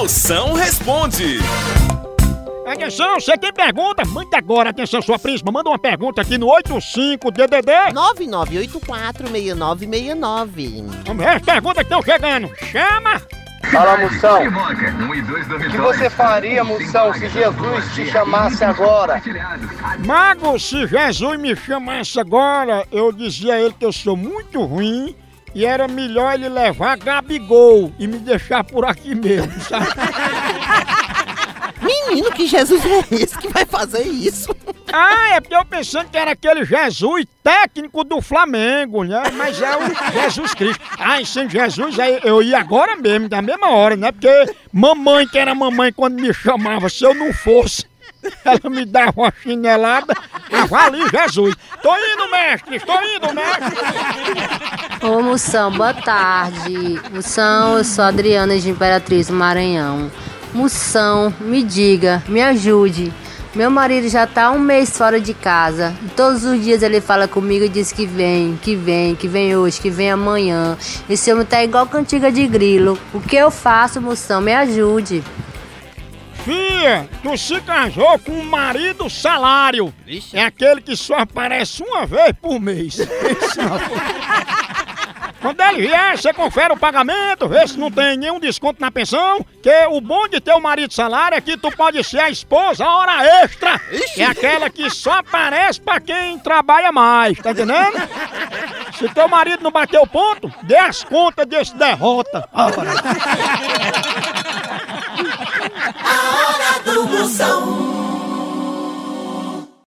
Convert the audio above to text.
Moção responde. Atenção, você tem pergunta? Manda agora, atenção, sua príncipa. Manda uma pergunta aqui no 85DDD. 99846969. Vamos ver as perguntas que estão chegando. Chama! Fala, Moção. O que você faria, Moção, se Jesus te chamasse agora? Mago, se Jesus me chamasse agora, eu dizia a ele que eu sou muito ruim e era melhor ele levar Gabigol e me deixar por aqui mesmo, sabe? Menino, que Jesus é esse que vai fazer isso? Ah, é porque eu pensando que era aquele Jesus técnico do Flamengo, né? Mas é o Jesus Cristo. Ah, e sem Jesus aí eu ia agora mesmo, da mesma hora, né? Porque mamãe, que era mamãe quando me chamava, se eu não fosse, ela me dava uma chinelada, eu ali Jesus. Tô indo, mestre, tô indo, mestre. Moção, boa tarde. Moção, eu sou a Adriana de Imperatriz do Maranhão. Moção, me diga, me ajude. Meu marido já tá um mês fora de casa. E todos os dias ele fala comigo e diz que vem, que vem, que vem hoje, que vem amanhã. Esse homem tá igual cantiga de grilo. O que eu faço, moção? Me ajude. Fia, tu se casou com um marido salário. É aquele que só aparece uma vez por mês. Quando ele vier, você confere o pagamento, vê se não tem nenhum desconto na pensão. Que o bom de ter o marido salário é que tu pode ser a esposa a hora extra. É aquela que só aparece pra quem trabalha mais, tá entendendo? Se teu marido não bateu ponto, dê as contas desse derrota. A hora do Moção.